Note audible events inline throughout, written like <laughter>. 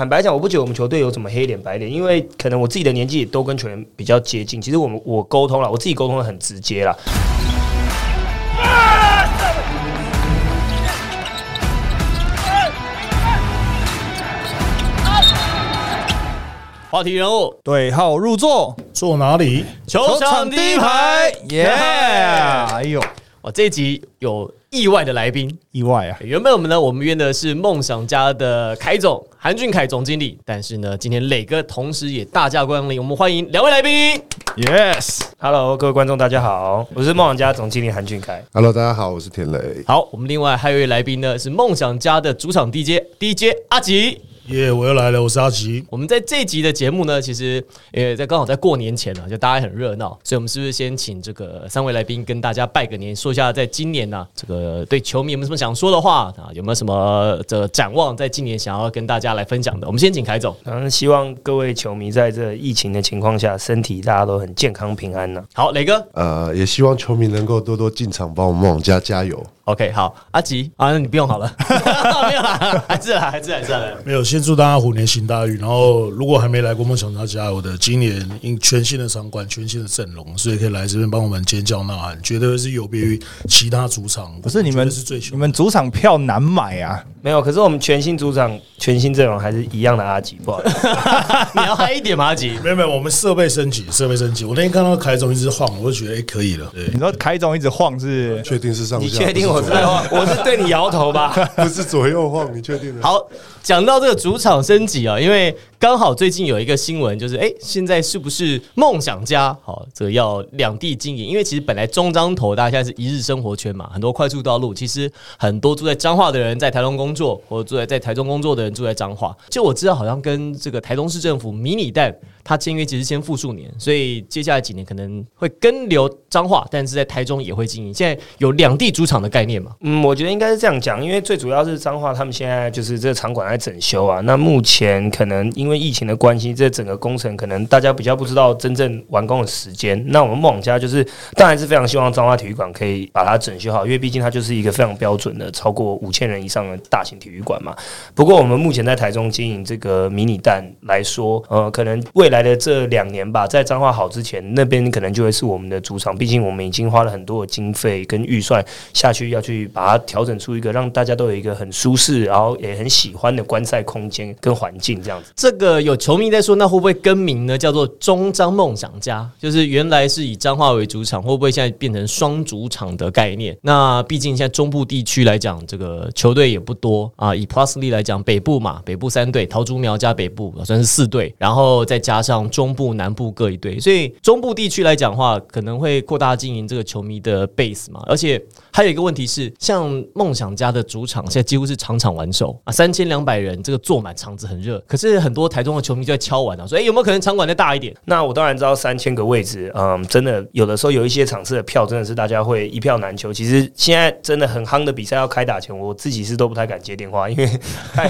坦白讲，我不觉得我们球队有什么黑脸白脸，因为可能我自己的年纪也都跟球员比较接近。其实我们我沟通了，我自己沟通的很直接啦。话题人物对号入座，坐哪里？球场第一排，耶！哎呦，哇，这一集有意外的来宾。意外啊！原本我们呢，我们约的是梦想家的凯总韩俊凯总经理，但是呢，今天磊哥同时也大驾光临，我们欢迎两位来宾。Yes，Hello，各位观众，大家好，我是梦想家总经理韩俊凯。Hello，大家好，我是田磊。好，我们另外还有一位来宾呢，是梦想家的主场 DJ DJ 阿吉。耶、我又来了，我是阿奇。我们在这集的节目呢，其实也在刚好在过年前呢，就大家很热闹，所以我们是不是先请这个三位来宾跟大家拜个年，说一下在今年呢、这个对球迷有没有什么想说的话啊？有没有什么这展望，在今年想要跟大家来分享的？我们先请凯总。然后希望各位球迷在这疫情的情况下，身体大家都很健康平安呢、好，磊哥呃，也希望球迷能够多多进场帮我们梦想家加油。，OK，好，阿吉啊，那你不用好了，<laughs> 没有啦，还是啦，还是还是啦。没有，先祝大家虎年行大运。然后，如果还没来过梦想家加油的，今年因全新的场馆、全新的阵容，所以可以来这边帮我们尖叫呐喊，绝对是有别于其他主场。不是你们是最你们主场票难买啊！没有，可是我们全新主场、全新阵容还是一样的阿吉，不好意思。<laughs> 你要嗨一点吗，阿吉？没有没有，我们设备升级，设备升级。我那天看到凯总一直晃，我就觉得哎、可以了。对 <laughs> 你，说凯总一直晃是确定是上下？你确定我是在晃？我是对你摇头吧？<laughs> 不是左右晃？你确定的？好，讲到这个主场升级啊，因为刚好最近有一个新闻，就是哎、诶现在是不是梦想家好这个要两地经营？因为其实本来中彰投大家现在是一日生活圈嘛，很多快速道路，其实很多住在彰化的人在台东工作，或者住在在台中工作的人住在彰化。就我知道，好像跟这个台东市政府迷你蛋。他签约其实先复数年，所以接下来几年可能会跟留彰化，但是在台中也会经营。现在有两地主场的概念嘛？嗯，我觉得应该是这样讲，因为最主要是彰化他们现在就是这个场馆来整修啊。那目前可能因为疫情的关系，这整个工程可能大家比较不知道真正完工的时间。那我们梦家就是当然是非常希望彰化体育馆可以把它整修好，因为毕竟它就是一个非常标准的超过五千人以上的大型体育馆嘛。不过我们目前在台中经营这个迷你蛋来说，呃，可能未来的这两年吧，在彰化好之前，那边可能就会是我们的主场。毕竟我们已经花了很多的经费跟预算下去，要去把它调整出一个让大家都有一个很舒适，然后也很喜欢的观赛空间跟环境这样子。这个有球迷在说，那会不会更名呢？叫做中彰梦想家，就是原来是以彰化为主场，会不会现在变成双主场的概念？那毕竟现在中部地区来讲，这个球队也不多啊。以 Plus League 来讲，北部嘛，北部三队，桃竹苗加北部算是四队，然后再加上中部、南部各一队，所以中部地区来讲的话，可能会扩大经营这个球迷的 base 嘛。而且还有一个问题是，像梦想家的主场现在几乎是场场完售啊，三千两百人，这个坐满场子很热。可是很多台中的球迷就在敲碗啊，说：“哎、有没有可能场馆再大一点那我当然知道三千个位置，嗯，真的有的时候有一些场次的票真的是大家会一票难求。其实现在真的很夯的比赛要开打前，我自己是都不太敢接电话，因为 <laughs> 太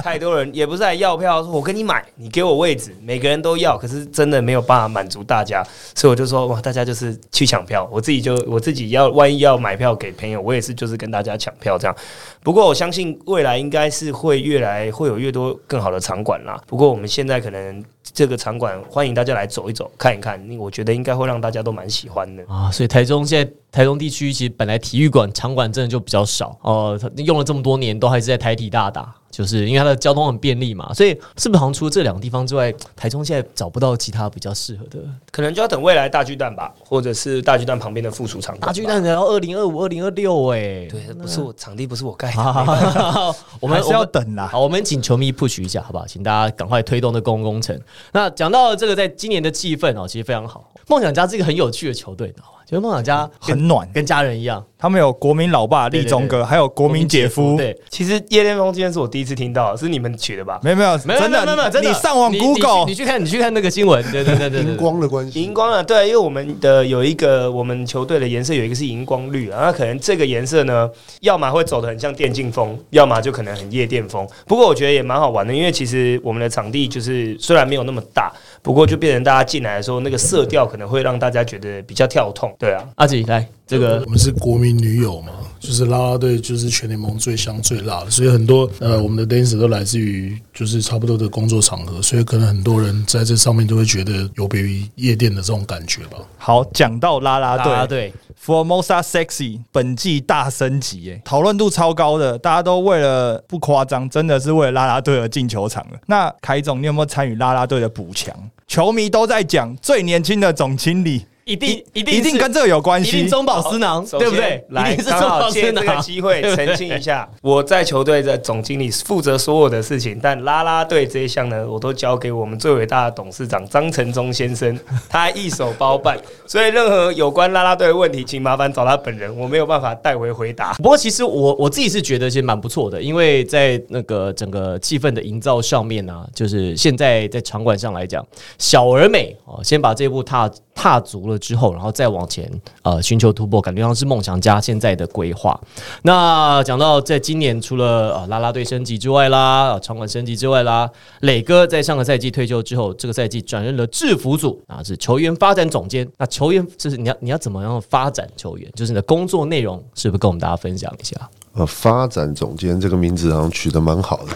太多人也不是来要票，说我跟你买，你给我位置，每个人都要，可是真的没有办法满足大家，所以我就说哇，大家就是去抢票，我自己就我自己要万一要买票给朋友，我也是就是跟大家抢票这样。不过我相信未来应该是会越来会有越多更好的场馆啦。不过我们现在可能这个场馆欢迎大家来走一走看一看，我觉得应该会让大家都蛮喜欢的。啊？所以台中现在台中地区其实本来体育馆场馆真的就比较少哦、它用了这么多年都还是在台体大打。就是因为它的交通很便利嘛，所以是不是好像除了这两个地方之外，台中现在找不到其他比较适合的可能就要等未来大巨蛋吧，或者是大巨蛋旁边的附属场馆大巨蛋，然后二零二五、二零二六哎，对，不是我场地不是我盖的。我们还是要等啦。好，我们请球迷 push 一下，好不好？请大家赶快推动这公共工程。那讲到这个，在今年的气氛哦，其实非常好。梦想家是一个很有趣的球队，你知道吗？就是梦想家很暖跟家人一样，他们有国民老爸立中哥，还有国民姐夫。对，其实夜恋风今天是我第一次听到，是你们取的吧？没有没有，没有真没有真的，你上网 Google，你去看你去看那个新闻，对对对对对荧。光的关系荧，光啊，对，因为我们的有一个我们球队的颜色有一个是荧光绿啊，那可能这个颜色呢，要么会走的很像电竞风，要么就可能很夜店风。不过我觉得也蛮好玩的，因为其实我们的场地就是虽然没有那么大，不过就变成大家进来的时候，那个色调可能会让大家觉得比较跳痛。对啊，阿吉来这个。我们是国民女友嘛，就是啦啦队就是全联盟最香最辣的，所以很多呃我们的 dancer 都来自于就是差不多的工作场合，所以可能很多人在这上面都会觉得有别于夜店的这种感觉吧。好，讲到啦啦啦队，啦队 Formosa Sexy 本季大升级，哎，讨论度超高的，大家都为了不夸张，真的是为了啦啦队而进球场了。那凯总，你有没有参与啦啦队的补强？球迷都在讲最年轻的总经理，一定一定一定跟这个有关系。一定中饱私囊，对不对？来，刚好借这个囊。机会澄清一下，<laughs> 我在球队的总经理负责所有的事情，但啦啦队这一项呢，我都交给我们最伟大的董事长张承忠先生，<laughs> 他一手包办，所以任何有关啦啦队的问题，请麻烦找他本人，我没有办法代为回答。不过其实我我自己是觉得其实蛮不错的，因为在那个整个气氛的营造上面呢、就是现在在场馆上来讲，小而美哦，先把这步踏踏足了之后，然后再往前呃寻求突破，感觉像是梦想家现在的规划。那讲到在今年除了呃啦啦队升级之外啦，场馆升级之外啦，磊哥在上个赛季退休之后，这个赛季转任了制服组啊，是球员发展总监。那球员就是你要你要怎么样发展球员，就是你的工作内容，是不是跟我们大家分享一下？呃，发展总监这个名字好像取得蛮好的，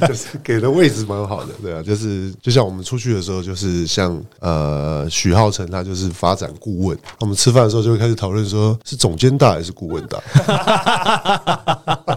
<laughs> <laughs> 就是给的位置蛮好的，对啊，就是就像我们出去的时候，就是像呃许浩成他就是发展顾问，我们吃饭的时候就会开始讨论说是总监大还是顾问大，<laughs>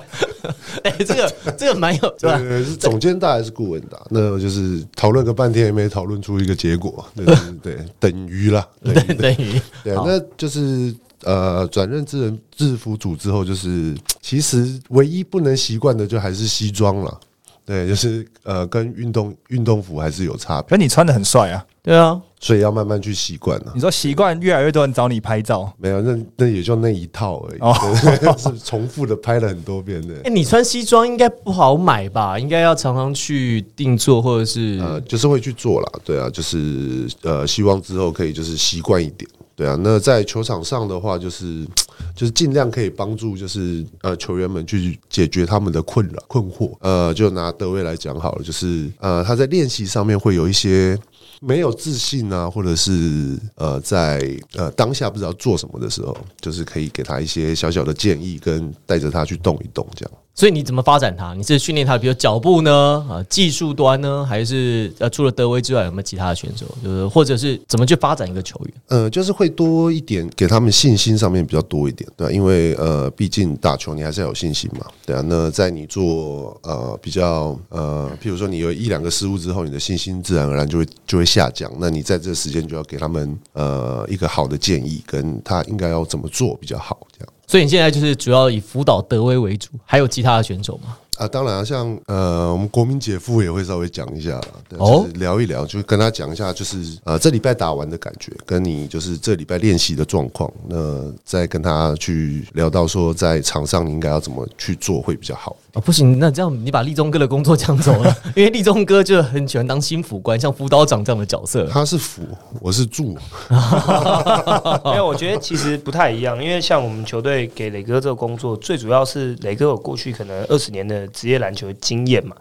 哎、这个这个蛮有对吧？对，是总监大还是顾问大？那就是讨论个半天也没讨论出一个结果，对对对，等于啦，等于等于对，那就是呃，转任制人制服组之后，就是其实唯一不能习惯的就还是西装了。对，就是呃，跟运动运动服还是有差别，可你穿的很帅啊！对啊，所以要慢慢去习惯了你。说习惯越来越多人找你拍照，没有，那那也就那一套而已，哦 <laughs> 是重复的拍了很多遍的哎、。你穿西装应该不好买吧？应该要常常去定做，或者是、呃，就是会去做啦，对啊，就是呃，希望之后可以就是习惯一点，对啊。那在球场上的话，就是 <tsk> 就是尽量可以帮助就是呃球员们去解决他们的困扰困惑。呃，就拿德威来讲好了，就是呃他在练习上面会有一些。没有自信啊，或者是呃，在呃当下不知道做什么的时候，就是可以给他一些小小的建议，跟带着他去动一动，这样。所以你怎么发展它？你是训练它，比如脚步呢？啊，技术端呢？还是呃，除了德威之外，有没有其他的选手？就是或者是怎么去发展一个球员？呃，就是会多一点，给他们信心上面比较多一点，对吧、因为呃，毕竟打球你还是要有信心嘛，对啊。那在你做呃比较呃，譬如说你有一两个失误之后，你的信心自然而然就会就会下降。那你在这个时间就要给他们呃一个好的建议，跟他应该要怎么做比较好，这样。所以你现在就是主要以辅导德威为主，还有其他的选手吗？啊，当然啊，像呃，我们国民姐夫也会稍微讲一下，对，哦就是聊一聊，就跟他讲一下，就是呃，这礼拜打完的感觉，跟你就是这礼拜练习的状况，那再跟他去聊到说，在场上你应该要怎么去做会比较好。哦，不行，那这样你把立中哥的工作抢走了，<laughs> 因为立中哥就很喜欢当心辅官，像辅导长这样的角色。他是辅，我是助，<laughs> 因为我觉得其实不太一样，因为像我们球队给磊哥这个工作，最主要是磊哥有过去可能二十年的职业篮球经验嘛。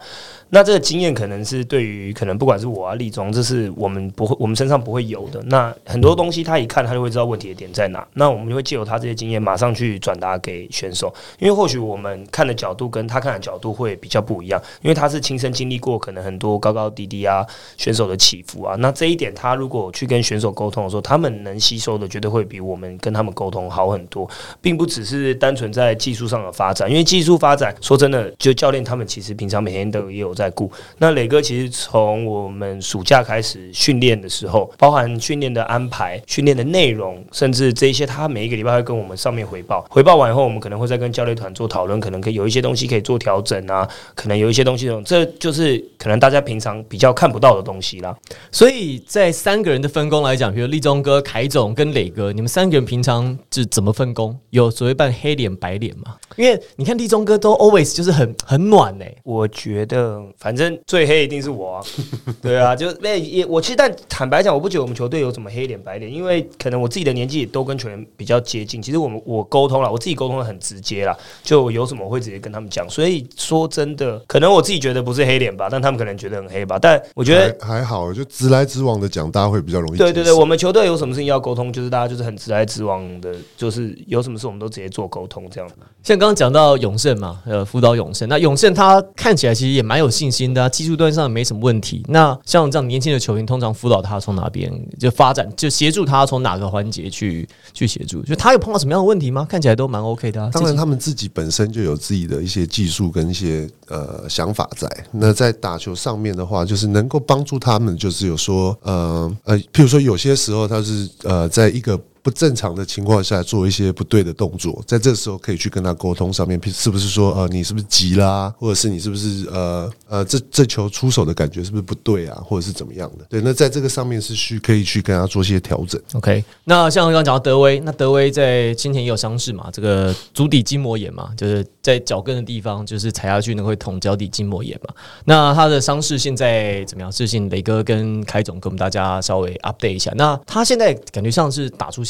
那这个经验可能是对于可能不管是我啊立中，这是我们不会我们身上不会有的。那很多东西他一看他就会知道问题的点在哪。那我们就会借由他这些经验，马上去转达给选手，因为或许我们看的角度跟他看的角度会比较不一样，因为他是亲身经历过可能很多高高低低啊选手的起伏啊。那这一点他如果去跟选手沟通的时候，他们能吸收的绝对会比我们跟他们沟通好很多，并不只是单纯在技术上的发展，因为技术发展说真的，就教练他们其实平常每天都也有在顾。那磊哥其实从我们暑假开始训练的时候，包含训练的安排、训练的内容，甚至这一些，他每一个礼拜会跟我们上面回报。回报完以后，我们可能会再跟教练团做讨论，可能可以有一些东西可以做调整啊，可能有一些东西，这就是可能大家平常比较看不到的东西啦。所以在三个人的分工来讲，比如立中哥、凯总跟磊哥，你们三个人平常是怎么分工？有所谓扮黑脸白脸吗？因为你看立中哥都 always 就是很很暖哎、我觉得反正最黑一定是我啊，<laughs> 对啊，就那也我其实但坦白讲，我不觉得我们球队有什么黑脸白脸，因为可能我自己的年纪也都跟球员比较接近。其实我们我沟通了，我自己沟通的很直接啦，就有什么我会直接跟他们讲。所以说真的，可能我自己觉得不是黑脸吧，但他们可能觉得很黑吧。但我觉得还还好，就直来直往的讲，大家会比较容易。对对对，我们球队有什么事情要沟通，就是大家就是很直来直往的，就是有什么事我们都直接做沟通这样。像刚刚讲到永胜嘛，呃，辅导永胜，那永胜他看起来其实也蛮有信心的，技术端上没什么问题。那像这样年轻的球员，通常辅导他从哪边就发展，就协助他从哪个环节去去协助？就他有碰到什么样的问题吗？看起来都蛮 OK 的。当然，他们自己本身就有自己的一些技术跟一些呃想法在。那在打球上面的话，就是能够帮助他们，就是有说呃呃，譬如说有些时候他是呃在一个。不正常的情况下做一些不对的动作，在这时候可以去跟他沟通，上面是不是说呃你是不是急啦，或者是你是不是呃呃这这球出手的感觉是不是不对啊，或者是怎么样的？对，那在这个上面是需可以去跟他做一些调整。OK，那像刚刚讲到德威，那德威在今天也有伤势嘛，这个足底筋膜炎嘛，就是在脚跟的地方，就是踩下去呢会捅脚底筋膜炎嘛。那他的伤势现在怎么样？是请雷哥跟凯总跟我们大家稍微 update 一下。那他现在感觉像是打出。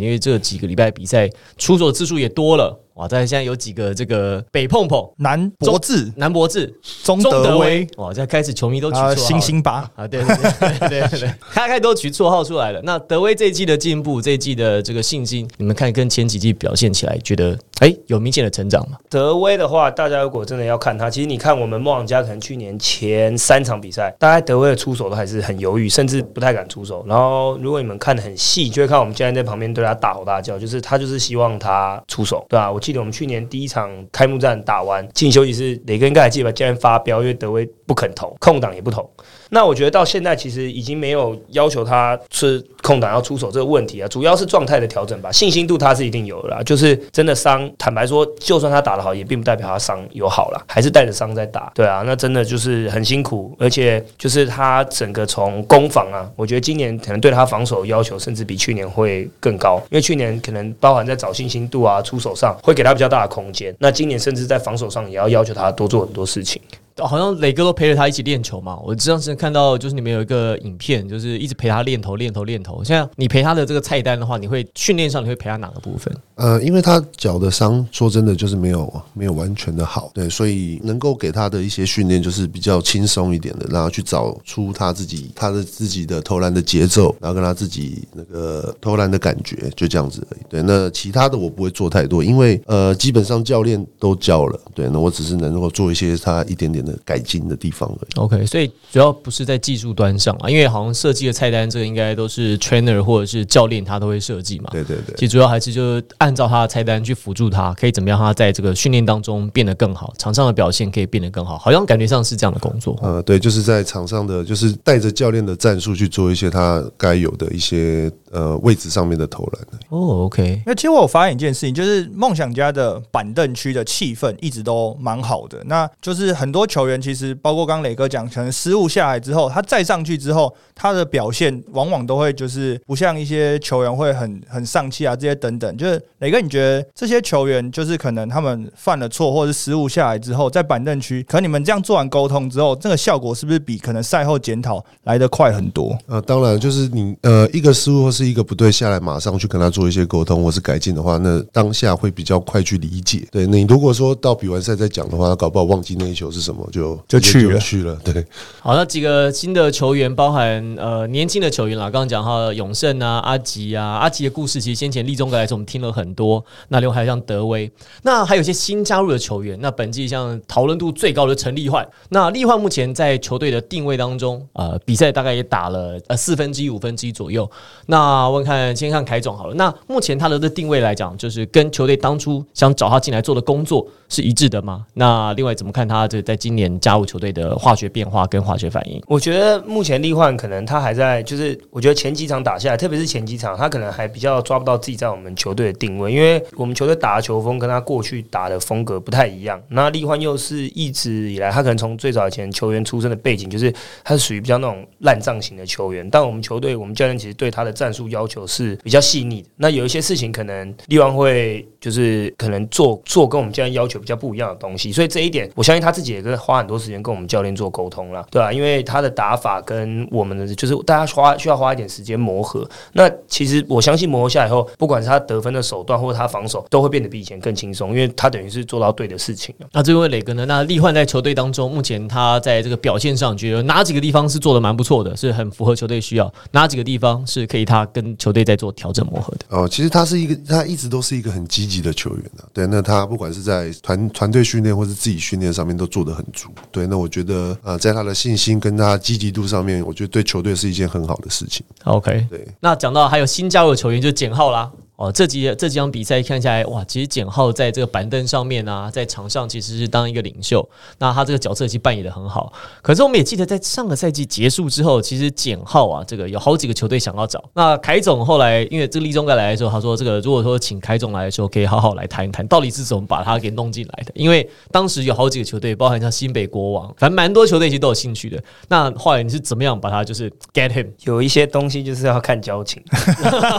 因为这几个礼拜比赛出手次数也多了。哇，在现在有几个这个北碰碰、南博智、南博智、中德威，哇，现在开始球迷都取绰号，星星八啊，对对对对，<laughs> 开开都取绰号出来了。那德威这一季的进步，这一季的这个信心，你们看跟前几季表现起来，觉得哎有明显的成长吗？德威的话，大家如果真的要看他，其实你看我们梦想家可能去年前三场比赛，大概德威的出手都还是很犹豫，甚至不太敢出手。然后如果你们看的很细，就会看我们教练在旁边对他大吼大叫，就是他就是希望他出手，对吧？我记得我们去年第一。场开幕战打完进休息室，雷根应该还记得吧？竟然发飙，因为德威不肯投，空档也不投。那我觉得到现在其实已经没有要求他是空档要出手这个问题啊，主要是状态的调整吧。信心度他是一定有的啦，就是真的伤，坦白说，就算他打得好，也并不代表他伤有好了，还是带着伤在打。对啊，那真的就是很辛苦，而且就是他整个从攻防啊，我觉得今年可能对他防守要求甚至比去年会更高，因为去年可能包含在找信心度啊、出手上会给他比较大的空间，那今年甚至在防守上也要要求他多做很多事情。好像磊哥都陪着他一起练球嘛。我这段时间看到，就是你们有一个影片，就是一直陪他练头、练头、练头。现在你陪他的这个菜单的话，你会训练上你会陪他哪个部分？呃，因为他脚的伤，说真的就是没有没有完全的好，对，所以能够给他的一些训练就是比较轻松一点的，然后去找出他自己他的自己的投篮的节奏，然后跟他自己那个投篮的感觉，就这样子而已。对，那其他的我不会做太多，因为呃，基本上教练都教了，对，那我只是能够做一些他一点点。的改进的地方而已。OK，所以主要不是在技术端上啊，因为好像设计的菜单，这个应该都是 trainer 或者是教练他都会设计嘛。对对对，其实主要还是就是按照他的菜单去辅助他，可以怎么样他在这个训练当中变得更好，场上的表现可以变得更好，好像感觉上是这样的工作。呃，对，就是在场上的，就是带着教练的战术去做一些他该有的一些呃位置上面的投篮。哦，OK。那其实我有发现一件事情，就是梦想家的板凳区的气氛一直都蛮好的，那就是很多。球员其实包括刚磊哥讲，可能失误下来之后，他再上去之后，他的表现往往都会就是不像一些球员会很很丧气啊，这些等等。就是磊哥，你觉得这些球员就是可能他们犯了错或者失误下来之后，在板凳区，可能你们这样做完沟通之后，这个效果是不是比可能赛后检讨来得快很多？呃，当然，就是你呃一个失误或是一个不对下来，马上去跟他做一些沟通或是改进的话，那当下会比较快去理解。对你如果说到比完赛再讲的话，他搞不好忘记那一球是什么。就就去了去了，<laughs> 对。好，那几个新的球员，包含呃年轻的球员啦，刚刚讲哈永胜啊、阿吉啊、阿吉的故事，其实先前立中格来说我们听了很多。那另外还有像德威，那还有一些新加入的球员。那本季像讨论度最高的陈立焕，那立焕目前在球队的定位当中，呃，比赛大概也打了呃四分之一、五分之一左右。那啊问看先看凯总好了，那目前他的的定位来讲，就是跟球队当初想找他进来做的工作是一致的吗？那另外怎么看他这在今年加入球队的化学变化跟化学反应，我觉得目前立焕可能他还在，就是我觉得前几场打下来，特别是前几场，他可能还比较抓不到自己在我们球队的定位，因为我们球队打的球风跟他过去打的风格不太一样。那立焕又是一直以来，他可能从最早以前球员出身的背景，就是他是属于比较那种烂账型的球员。但我们球队，我们教练其实对他的战要求是比较细腻的。那有一些事情可能立焕会就是可能做做跟我们教练要求比较不一样的东西，所以这一点我相信他自己也跟花很多时间跟我们教练做沟通了，对吧、因为他的打法跟我们的就是大家花需要花一点时间磨合。那其实我相信磨合下来以后，不管是他得分的手段或者他防守，都会变得比以前更轻松，因为他等于是做到对的事情了。那这位磊哥呢？那力焕在球队当中，目前他在这个表现上，觉得哪几个地方是做的蛮不错的，是很符合球队需要？哪几个地方是可以他跟球队在做调整磨合的？哦，其实他是一个，他一直都是一个很积极的球员啊。对，那他不管是在团团队训练或是自己训练上面都做得很足。对，那我觉得呃，在他的信心跟他积极度上面，我觉得对球队是一件很好的事情。OK，对，那讲到还有新加入的球员，就是简浩啦。哦，这几这几场比赛看下来，哇，其实简浩在这个板凳上面啊，在场上其实是当一个领袖，那他这个角色其实扮演的很好。可是我们也记得，在上个赛季结束之后，其实简浩啊，这个有好几个球队想要找。那凯总后来因为这个立中哥来的时候，他说这个如果说请凯总来的时候，可以好好来谈一谈，到底是怎么把他给弄进来的。因为当时有好几个球队，包含像新北国王，反正蛮多球队其实都有兴趣的。那后来你是怎么样把他就是 get him？有一些东西就是要看交情，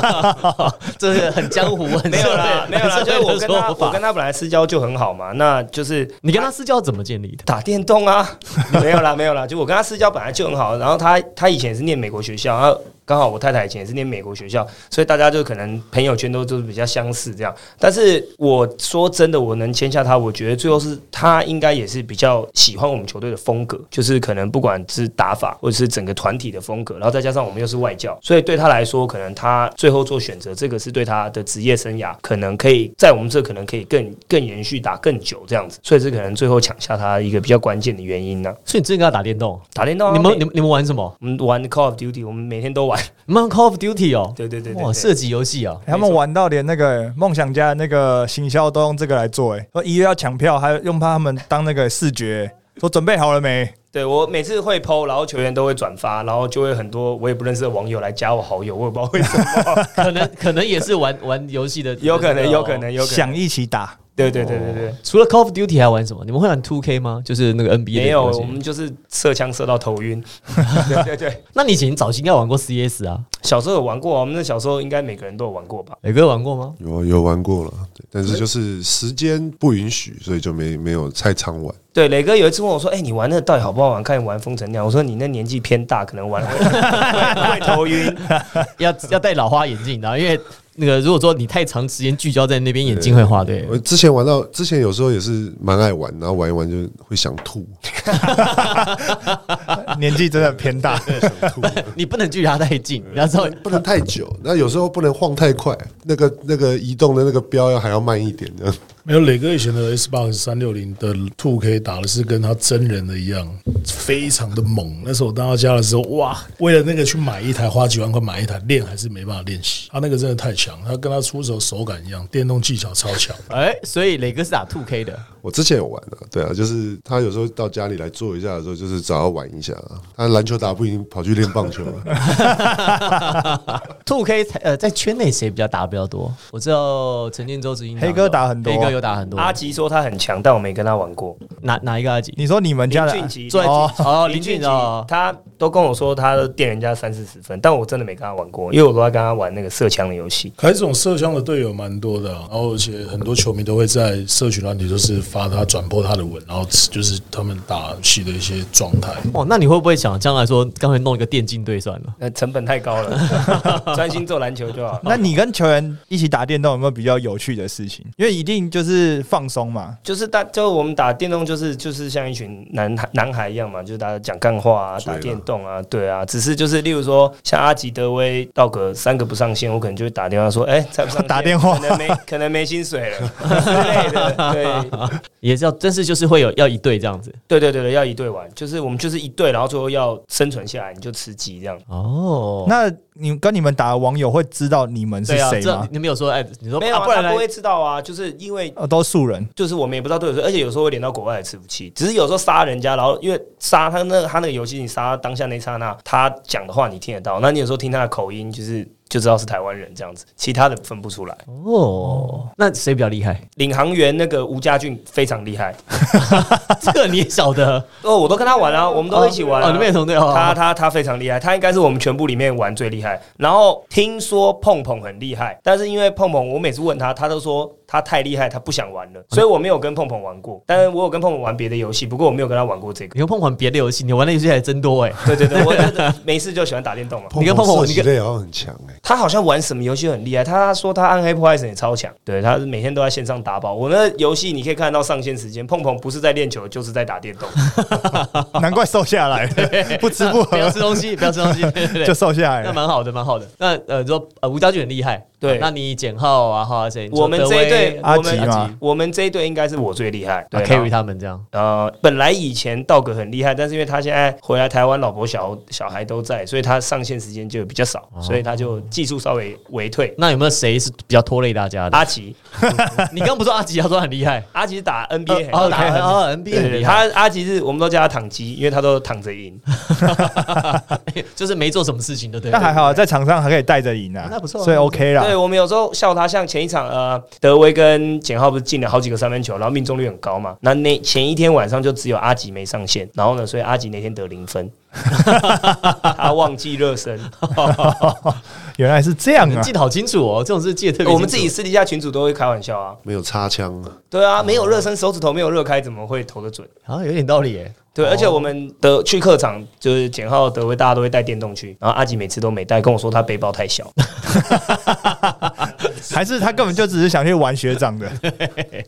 <laughs> 这是很江湖，很没有啦，没有啦，就是我跟他，我跟他本来私交就很好嘛，那就是你跟他私交怎么建立的？打电动啊，<laughs> 没有啦，没有啦，就我跟他私交本来就很好，然后他他以前是念美国学校，然后刚好我太太以前也是念美国学校，所以大家就可能朋友圈都都是比较相似这样。但是我说真的，我能签下他，我觉得最后是他应该也是比较喜欢我们球队的风格，就是可能不管是打法或者是整个团体的风格，然后再加上我们又是外教，所以对他来说，可能他最后做选择，这个是对他的职业生涯可能可以在我们这可能可以更更延续打更久这样子，所以这可能最后抢下他一个比较关键的原因呢、所以你真的跟他打电动？打电动啊、你们你们你们玩什么？我们玩 Call of Duty，我们每天都玩。<laughs> Call of Duty 哦？对对对对哇，射击游戏啊！他们玩到连那个梦想家的那个行销都用这个来做，哎，说一月要抢票，还用他们当那个视觉，<laughs> 说准备好了没？对我每次会 PO，然后球员都会转发，然后就会很多我也不认识的网友来加我好友，我也不知道为什么，<laughs> 可能可能也是玩玩游戏的，有可能有可哦。能有可能。想一起打，对对对对对，除了 Call of Duty 还玩什么？你们会玩 Two K 吗？就是那个 NBA 的没有，我们就是射枪射到头晕。<laughs> 对对对，那你以前早期应该玩过 CS 啊？小时候有玩过啊，我们那小时候应该每个人都有玩过吧？磊哥有玩过吗？有有玩过了，对，但是就是时间不允许，所以就没没有太常玩。对，磊哥有一次问我说：“哎、你玩那个到底好不好玩？看你玩风尘那样。”我说：“你那年纪偏大，可能玩会会会头晕。<laughs> 要要戴老花眼镜的啊，因为那个如果说你太长时间聚焦在那边，眼睛会花。对，我之前玩到之前有时候也是蛮爱玩，然后玩一玩就会想吐，<laughs> 年纪真的偏大。想吐，你不能距离他太近，你要知道不能太久，那有时候不能晃太快，那个那个移动的那个标要还要慢一点的。没有磊哥以前的 Xbox 三六零的 Two K 打的是跟他真人的一样，非常的猛。那时候我到他家的时候，哇，为了那个去买一台，花几万块买一台，练还是没办法练习。他那个真的太强，他跟他出手手感一样，电动技巧超强。<laughs> 哎，所以磊哥是打 Two K 的。我之前有玩的，对啊，就是他有时候到家里来坐一下的时候，就是找他玩一下。他篮球打不赢，跑去练棒球了。<laughs> Two K 呃，在圈内谁比较打得比较多？我知道陈建州执行长黑哥打很多黑哥有打很多。阿吉说他很强，但我没跟他玩过。哪哪一个阿吉？你说你们家的林俊杰，哦哦，林林俊杰他都跟我说他都电人家三四十分，但我真的没跟他玩过，因为我都在跟他玩那个射枪的游戏。凯总麝香的队友蛮多的啊、然后而且很多球迷都会在社群软体就是发他转播他的文，然后就是他们打戏的一些状态。哦，那你会不会想将来说，干脆弄一个电竞队算了？那成本太高了，<laughs> 专心做篮球就好。那你跟球员一起打电动有没有比较有趣的事情？因为一定就是放松嘛。就是大，就我们打电动，就是就是像一群男孩男孩一样嘛，就是大家讲干话啊，打电动啊，对啊。只是就是，例如说像阿吉德威道格三个不上线，我可能就会打电话说，哎、再不上打电话可能没可能没薪水了 <laughs> 之类的。对也是要，但是就是会有要一对这样子。对对对对，要一对玩，就是我们就是一对，然后最后要生存下来，你就吃鸡这样。哦，那你跟你们打的网友会知道你们是谁吗？这你们有说哎，你说没有、啊，啊不然不会知道啊，就是因为呃，都素人。就是我们也不知道对手，而且有时候会连到国外的伺服器，只是有时候杀人家，然后因为杀他那个他那个游戏，你杀当下那一刹那，他讲的话你听得到，那你有时候听他的口音，就是就知道是台湾人这样子，其他的分不出来。哦，那谁比较厉害？领航员那个吴家俊非常厉害，<laughs> 这个你也晓得哦，我都跟他玩啊，我们都一起玩、啊哦，你们也同队哦。他他他非常厉害，他应该是我们全部里面玩最厉害。然后听说碰碰很厉害，但是因为碰碰，我每次问他，他都说他太厉害，他不想玩了，所以我没有跟碰碰玩过。但是我有跟碰碰玩别的游戏，不过我没有跟他玩过这个。你跟碰碰别的游戏，你玩的游戏还真多哎。对对对，我真的没事就喜欢打电动嘛。<laughs> 你跟碰碰你跟射击类好像很强哎，他好像玩什么游戏很厉害，他说他暗黑破坏神也超强，对，他是每天都在线上打宝。我那游戏你可以看到上线时间，碰碰不是在练球，就是在打电动。<laughs> 难怪瘦下来，<laughs> 不吃不不要吃东西，不要吃东西，就瘦下来了。那蛮好的，蛮好的。那呃，你说呃，吴家俊很厉害，对那你简浩啊，哈谁？我们这一队，阿我们吉嘛我们这一队应该是我最厉害，对啊 carry 他们这样。呃，本来以前道格很厉害，但是因为他现在回来台湾，老婆小小孩都在，所以他上线时间就比较少，哦所以他就技术稍微微退。那有没有谁是比较拖累大家的？阿奇，<laughs> 你刚刚不说阿奇，他说很厉害，<laughs> 阿奇打 NBA 很哦，打 NBA 对对，很厉害，他阿奇是我们都叫他躺机，因为他都躺着赢。<laughs> 就是没做什么事情的，对。那还好，在场上还可以带着赢啊，那不错啊所以 OK 对，我们有时候笑他，像前一场呃，德威跟简浩不是进了好几个三分球，然后命中率很高嘛。那那前一天晚上就只有阿吉没上线，然后呢，所以阿吉那天得零分，<laughs> 他忘记热身。<laughs> 原来是这样啊记！得好清楚哦，这种事记得特别清楚。我们自己私底下群主都会开玩笑啊，没有插枪啊，对啊，没有热身，手指头没有热开，怎么会投得准？好像有点道理耶。对，而且我们的去客场就是简浩、德威，大家都会带电动去，然后阿吉每次都没带，跟我说他背包太小。<laughs> 还是他根本就只是想去玩学长的，<laughs>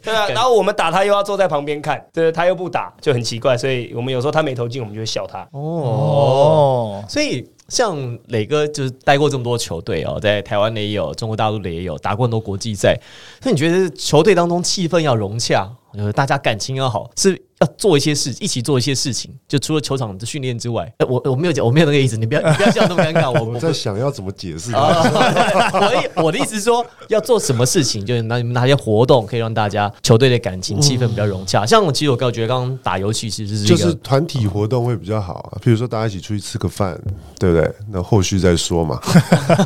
对啊，然后我们打他又要坐在旁边看，对，他又不打，就很奇怪，所以我们有时候他没投进，我们就会笑他。哦，哦，所以像磊哥就是待过这么多球队哦，在台湾的也有，中国大陆的也有，打过很多国际赛。那你觉得球队当中气氛要融洽，就是大家感情要好，是要做一些事，一起做一些事情？就除了球场的训练之外，呃我我没有讲，我没有那个意思，你不要你不要笑得那么尴尬，我在想要怎么解释。啊，我的我的意思是说，要做什么事情，就是哪哪些活动可以让大家球队的感情气氛比较融洽。像我其实我刚觉得刚刚打游戏其实是一就个是团体活动会比较好啊，比如说大家一起出去吃个饭，对不对？那后续再说嘛。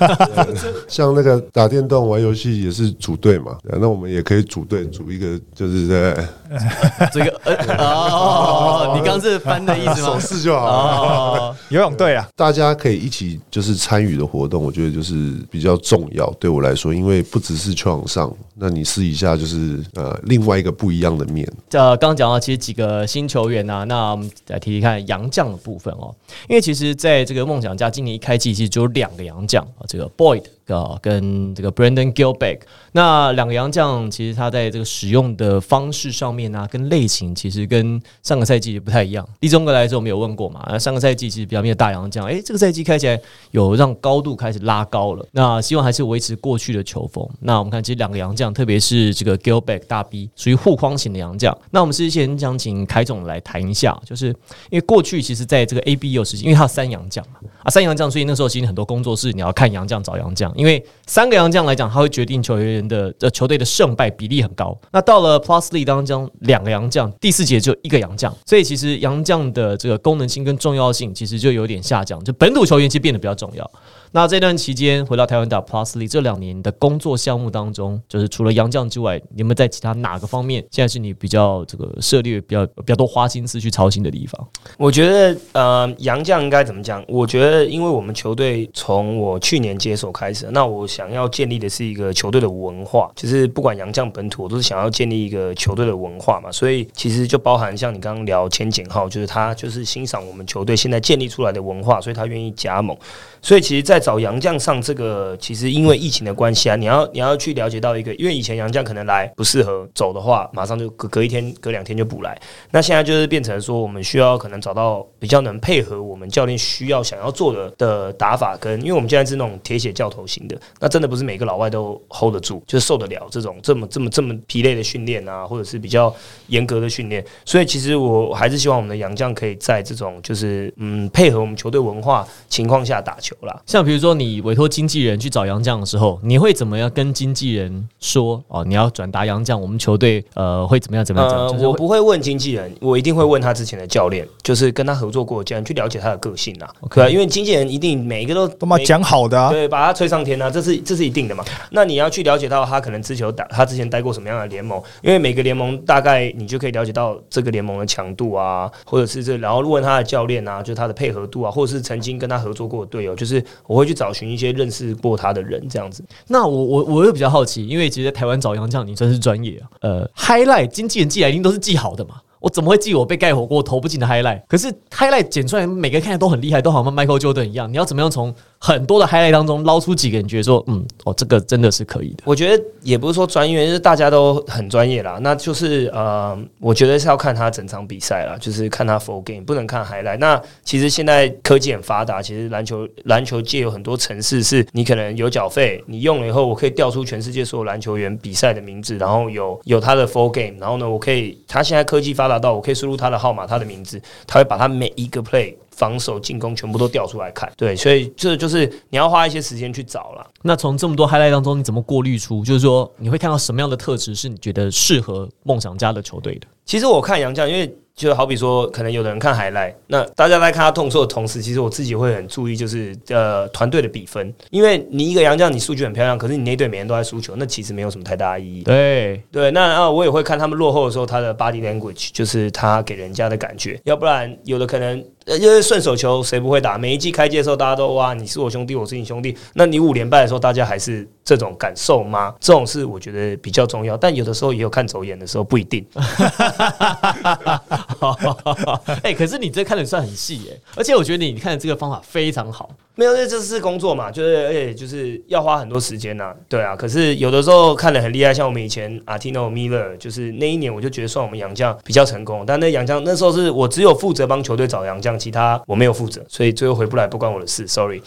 <laughs> 像那个打电动、玩游戏也是组队嘛，那我们也可以组队组一个，就是在 <laughs> 这个呃哦，<laughs> 你刚刚是翻的意思吗手？势就好。哦，游泳队啊，大家可以一起就是参与的活动，我觉得就是比较重要。对我来说，因为不只是球场上，那你试一下就是呃另外一个不一样的面。呃，刚刚讲到其实几个新球员啊，那我们来提提看杨将的部分哦。因为其实在这个梦想家今年一开季其实只有两个洋将啊，这个 Boyd 啊跟这个 Brandon Gilbeck。那两个洋将其实他在这个使用的方式上面啊，跟类型其实跟上个赛季不太一样。立中哥来的时候我们有问过嘛，那上个赛季其实比较面大洋将，诶，这个赛季开起来有让高度开始拉高了。那希望还是维持过去的球风。那我们看其实两个洋将，特别是这个 Gilbeck 大 B 属于护框型的洋将。那我们是先想请凯总来谈一下，就是因为过去其实在这个 A B 有时间，因为他有三洋将嘛，啊三洋将，所以那时候其实很多工作室你要看洋将找洋将，因为三个洋将来讲，它会决定球员的呃球队的胜败比例很高。那到了 Plus League 当中，两个洋将，第四节就一个洋将，所以其实洋将的这个功能性跟重要性其实就有点下降，就本土球员其实变得比较重要。那这段期间回到台湾打 Plusly 这两年的工作项目当中，就是除了杨将之外，你们在其他哪个方面现在是你比较这个涉猎比较比较多花心思去操心的地方？我觉得呃，杨将应该怎么讲？我觉得，因为我们球队从我去年接手开始，那我想要建立的是一个球队的文化，就是不管杨将本土，我都是想要建立一个球队的文化嘛。所以其实就包含像你刚刚聊千简浩，就是他就是欣赏我们球队现在建立出来的文化，所以他愿意加盟。所以其实，在找杨将上这个，其实因为疫情的关系啊，你要你要去了解到一个，因为以前杨将可能来不适合走的话，马上就隔隔一天、隔两天就补来。那现在就是变成说，我们需要可能找到比较能配合我们教练需要想要做的的打法跟，因为我们现在是那种铁血教头型的，那真的不是每个老外都 hold 得住，就是受得了这种这么这么这么疲累的训练啊，或者是比较严格的训练。所以其实我还是希望我们的杨将可以在这种就是嗯配合我们球队文化情况下打球啦。像比如说你委托经纪人去找杨绛的时候，你会怎么样跟经纪人说？哦，你要转达杨绛，我们球队呃会怎么样怎么样？怎么呃样？就是我不会问经纪人，我一定会问他之前的教练，就是跟他合作过的教练，去了解他的个性啊。OK 对啊，因为经纪人一定每一个都都嘛每讲好的啊，对，把他吹上天啊，这是这是一定的嘛。那你要去了解到他可能之前打，他之前待过什么样的联盟，因为每个联盟大概你就可以了解到这个联盟的强度啊，或者是这，然后问他的教练啊，就是他的配合度啊，或者是曾经跟他合作过的队友，就是我会会去找寻一些认识过他的人这样子。那我我我又比较好奇，因为其实在台湾找杨绛，你真是专业啊。呃，highlight 经纪人寄来一定都是寄好的嘛。我怎么会记我被盖火锅投不进的 highlight？可是 highlight 剪出来，每个看起来都很厉害，都好像 Michael Jordan 一样。你要怎么样从很多的 highlight 当中捞出几个人觉得说，嗯，哦，这个真的是可以的。我觉得也不是说专业，就是大家都很专业啦。那就是呃，我觉得是要看他整场比赛啦，就是看他 full game，不能看 highlight。那其实现在科技很发达，其实篮球篮球界有很多城市是你可能有缴费，你用了以后，我可以调出全世界所有篮球员比赛的名字，然后有有他的 full game，然后呢，我可以他现在科技发达到我可以输入他的号码、他的名字，他会把他每一个 play。防守、进攻全部都调出来看，对，所以这就是你要花一些时间去找了。那从这么多 highlight 当中，你怎么过滤出，就是说你会看到什么样的特质是你觉得适合梦想家的球队的？其实我看杨绛，因为就好比说，可能有的人看海赖，那大家在看他动作的同时，其实我自己会很注意，就是呃团队的比分，因为你一个杨绛，你数据很漂亮，可是你那队每天都在输球，那其实没有什么太大的意义。对对，那啊，我也会看他们落后的时候，他的 body language，就是他给人家的感觉，要不然有的可能。呃，因为顺手球谁不会打？每一季开季的时候，大家都哇，你是我兄弟，我是你兄弟。那你五连败的时候，大家还是这种感受吗？这种是我觉得比较重要。但有的时候也有看走眼的时候，不一定。<laughs> 哎，可是你这看的算很细哎，而且我觉得你看的这个方法非常好。没有，这这是工作嘛，就是而且就是要花很多时间呐，对啊。可是有的时候看的很厉害，像我们以前阿 Tino Miller，就是那一年我就觉得算我们杨将比较成功。但那杨将那时候是我只有负责帮球队找杨将，其他我没有负责，所以最后回不来不关我的事，sorry。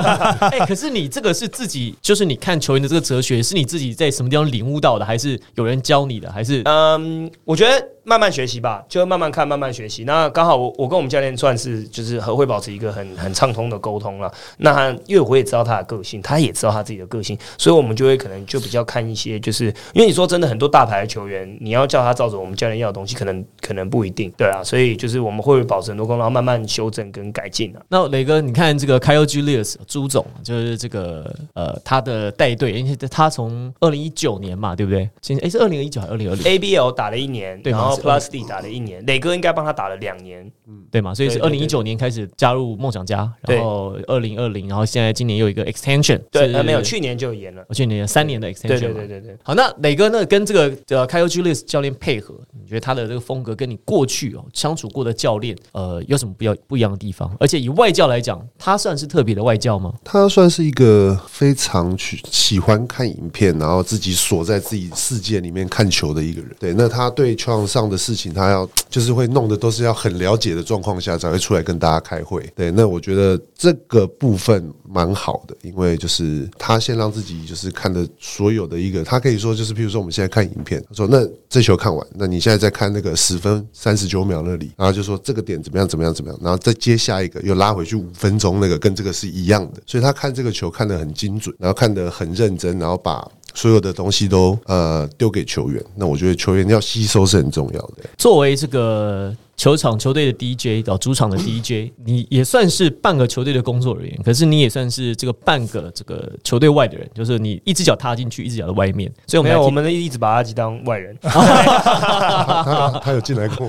<laughs> 哎，可是你这个是自己，就是你看球员的这个哲学，是你自己在什么地方领悟到的，还是有人教你的？还是嗯，我觉得。慢慢学习吧，就慢慢看，慢慢学习。那刚好我我跟我们教练算是就是和会保持一个很很畅通的沟通了。那因为我也知道他的个性，他也知道他自己的个性，所以我们就会可能就比较看一些，就是因为你说真的很多大牌的球员，你要叫他照着我们教练要的东西，可能可能不一定，对啊。所以就是我们会保持很多沟通，慢慢修正跟改进啊。那雷哥，你看这个 Kyle Julius 朱总，就是这个呃他的带队，因为他从二零一九年嘛，对不对？现在哎是二零一九还是二零二零？ABL 打了一年，对，然后 Plus D 打了一年，磊哥应该帮他打了两年，嗯，对嘛？所以是二零一九年开始加入梦想家，然后二零二零，然后现在今年又一个 extension，对，没有，去年就延了，去年三年的 extension，对对对对对。好，那磊哥呢？跟这个呃 Kyle Julius 教练配合，你觉得他的这个风格跟你过去哦相处过的教练呃有什么不要不一样的地方？而且以外教来讲，他算是特别的外教吗？他算是一个非常去喜欢看影片，然后自己锁在自己世界里面看球的一个人。对，那他对球场上样的事情，他要就是会弄的都是要很了解的状况下才会出来跟大家开会。对，那我觉得这个部分蛮好的，因为就是他先让自己就是看的所有的一个，他可以说就是，譬如说我们现在看影片，他说那这球看完，那你现在在看那个十分三十九秒那里，然后就说这个点怎么样怎么样怎么样，然后再接下一个又拉回去五分钟那个跟这个是一样的，所以他看这个球看得很精准，然后看得很认真，然后把。所有的东西都呃丢给球员，那我觉得球员要吸收是很重要的。作为这个球场球队的 DJ，到主场的 DJ，<coughs> 你也算是半个球队的工作人员，可是你也算是这个半个这个球队外的人，就是你一只脚踏进去，一只脚在外面。所以没有，我们一直把阿吉当外人。<laughs> 他他有进来过。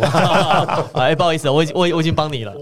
<laughs> 哎，不好意思，我已我我已经帮你了。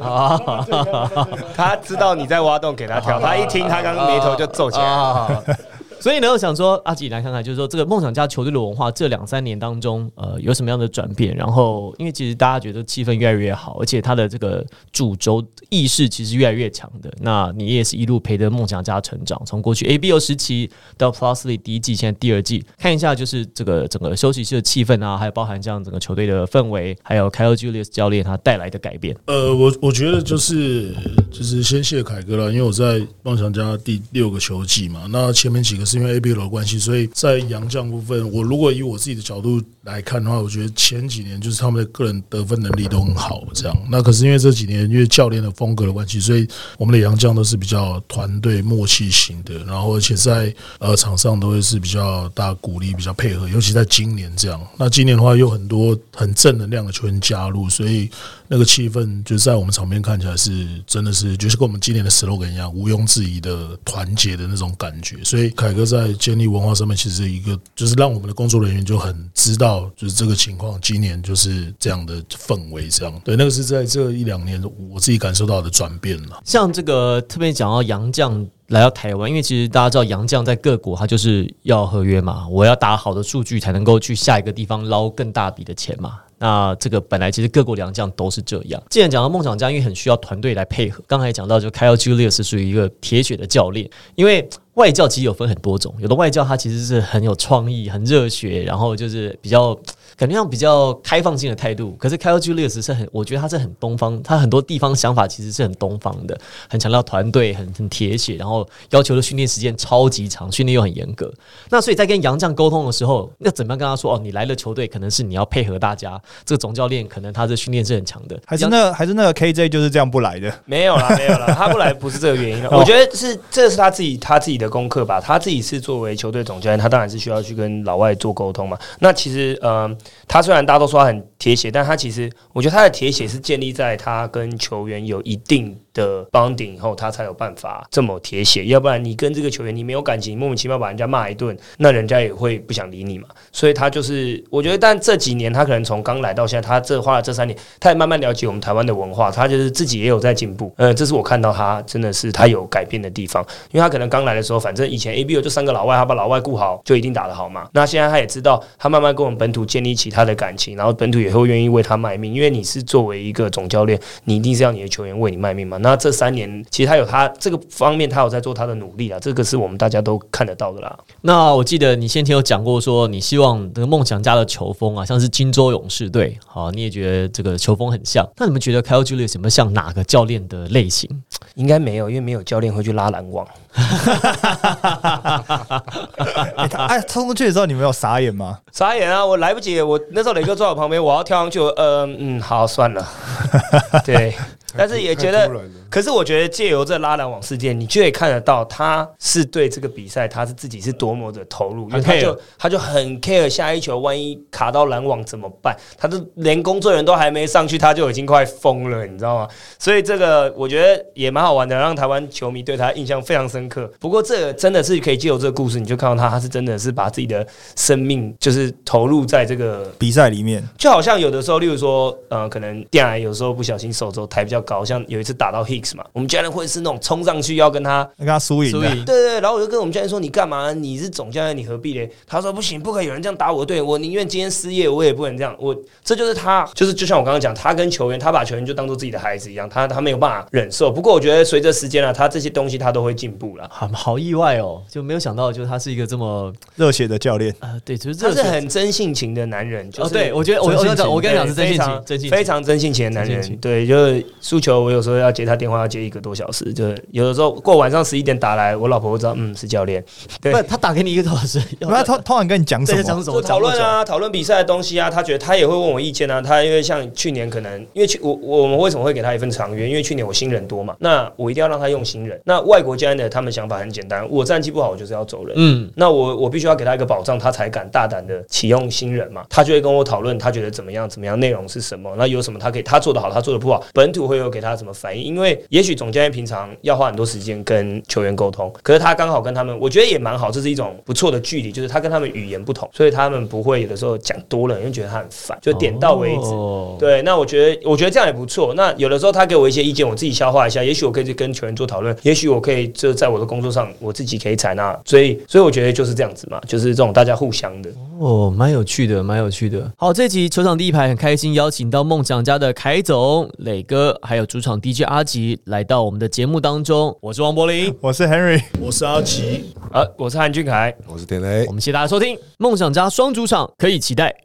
<laughs> 他知道你在挖洞给他跳，他一听，他刚刚眉头就皱起来。所以呢，我想说，阿吉来看看，就是说这个梦想家球队的文化这两三年当中，呃，有什么样的转变？然后，因为其实大家觉得气氛越来越好，而且他的这个主轴意识其实越来越强的。那你也是一路陪着梦想家成长，从过去 ABO 时期到 Plusly 第一季，现在第二季，看一下就是这个整个休息室的气氛啊，还有包含这样整个球队的氛围，还有 Kyle Julius 教练他带来的改变。呃，我我觉得就是就是先谢凯哥了，因为我在梦想家第六个球季嘛，那前面几个。是因为 ABL 关系，所以在杨将部分，我如果以我自己的角度来看的话，我觉得前几年就是他们的个人得分能力都很好，这样。那可是因为这几年因为教练的风格的关系，所以我们的杨将都是比较团队默契型的，然后而且在呃场上都会是比较大鼓励、比较配合，尤其在今年这样。那今年的话，有很多很正能量的球员加入，所以那个气氛，就是在我们场面看起来是真的是，就是跟我们今年的 slogan 一样，毋庸置疑的团结的那种感觉。所以凯哥在建立文化上面，其实一个就是让我们的工作人员就很知道，就是这个情况，今年就是这样的氛围，这样对，那个是在这一两年我自己感受到的转变了。像这个特别讲到杨绛来到台湾，因为其实大家知道杨绛在各国他就是要合约嘛，我要打好的数据才能够去下一个地方捞更大笔的钱嘛。那这个本来其实各国良将都是这样。既然讲到梦想家，因为很需要团队来配合。刚才讲到，就 Kyle Julius 是属于一个铁血的教练，因为外教其实有分很多种，有的外教他其实是很有创意、很热血，然后就是比较。感觉上比较开放性的态度，可是 Kyle Julius 是很，我觉得他是很东方，他很多地方想法其实是很东方的，很强调团队，很很铁血，然后要求的训练时间超级长，训练又很严格。那所以在跟杨绛沟通的时候，要怎么样跟他说？哦，你来了球队，可能是你要配合大家，这个总教练可能他的训练是很强的，还是那还是那个 KJ 就是这样不来的？没有啦，没有啦，他不来不是这个原因。<laughs> 我觉得是这是他自己他自己的功课吧，他自己是作为球队总教练，他当然是需要去跟老外做沟通嘛。那其实呃，他虽然大家都。说他很铁血，但他其实，我觉得他的铁血是建立在他跟球员有一定。的帮顶以后，他才有办法这么铁血。要不然，你跟这个球员你没有感情，莫名其妙把人家骂一顿，那人家也会不想理你嘛。所以他就是，我觉得，但这几年他可能从刚来到现在，他这花了这三年，他也慢慢了解我们台湾的文化，他就是自己也有在进步。呃，这是我看到他真的是他有改变的地方，因为他可能刚来的时候，反正以前 A B O 就三个老外，他把老外顾好就一定打得好嘛。那现在他也知道，他慢慢跟我们本土建立起他的感情，然后本土也会愿意为他卖命，因为你是作为一个总教练，你一定是要你的球员为你卖命嘛。那这三年。其实他有他这个方面，他有在做他的努力啊，这个是我们大家都看得到的啦。那我记得你先前有讲过，说你希望这个梦想家的球风啊，像是金州勇士队，好，你也觉得这个球风很像。那你们觉得 Kyle Julius 有没有像哪个教练的类型？应该没有，因为没有教练会去拉篮网。<laughs> 哎，冲过去的时候你没有傻眼吗？傻眼啊！我来不及，我那时候磊哥坐我旁边，我要跳上去，呃嗯，好算了，<laughs> 对。但是也觉得，可是我觉得借由这拉篮网事件，你就可以看得到他是对这个比赛，他是自己是多么的投入，因为他就他就很 care 下一球，万一卡到篮网怎么办？他都连工作人员都还没上去，他就已经快疯了，你知道吗？所以这个我觉得也蛮好玩的，让台湾球迷对他印象非常深刻。不过这个真的是可以借由这个故事，你就看到他，他是真的是把自己的生命就是投入在这个比赛里面，就好像有的时候，例如说，呃，可能电矮有时候不小心手肘抬比较。搞像有一次打到 Hicks 嘛，我们教练会是那种冲上去要跟他跟他输赢，对对，然后我就跟我们教练说：“你干嘛？你是总教练，你何必嘞？”他说：“不行，不可以有人这样打我队，我宁愿今天失业，我也不能这样。”我这就是他，就是就像我刚刚讲，他跟球员，他把球员就当做自己的孩子一样，他他没有办法忍受。不过我觉得随着时间啊，他这些东西他都会进步了。好好意外哦，就没有想到，就是他是一个这么热血的教练啊。对，就是他是很真性情的男人。哦，对我觉得我我讲我跟你讲是真性情，真性非常真性情的男人。对，就是输球，我有时候要。接他电话要接一个多小时，就是有的时候过晚上十一点打来，我老婆会知道，嗯，是教练。对，他打给你一个多小时，他通通常跟你讲什么？就讨论啊，讨论比赛的东西啊。他觉得他也会问我意见啊。他因为像去年可能因为去我我们为什么会给他一份长约？因为去年我新人多嘛，那我一定要让他用新人。那外国教练的他们想法很简单，我战绩不好，我就是要走人。嗯，那我我必须要给他一个保障，他才敢大胆的启用新人嘛。他就会跟我讨论，他觉得怎么样怎么样，内容是什么？那有什么他可以他做的好，他做的不好，本土会有给他什么反应？因为也许。总教练平常要花很多时间跟球员沟通，可是他刚好跟他们，我觉得也蛮好，这是一种不错的距离，就是他跟他们语言不同，所以他们不会有的时候讲多了，因为觉得他很烦，就点到为止。对，那我觉得我觉得这样也不错。那有的时候他给我一些意见，我自己消化一下，也许我可以去跟球员做讨论，也许我可以就在我的工作上我自己可以采纳。所以，所以我觉得就是这样子嘛，就是这种大家互相的。哦，蛮有趣的，蛮有趣的。好，这集球场第一排很开心，邀请到梦想家的凯总、磊哥，还有主场 DJ 阿吉来。到我们的节目当中，我是王柏林，我是 Henry，我是阿奇，呃，我是韩俊凯，我是田雷，我们谢谢大家收听《梦想家双主场》，可以期待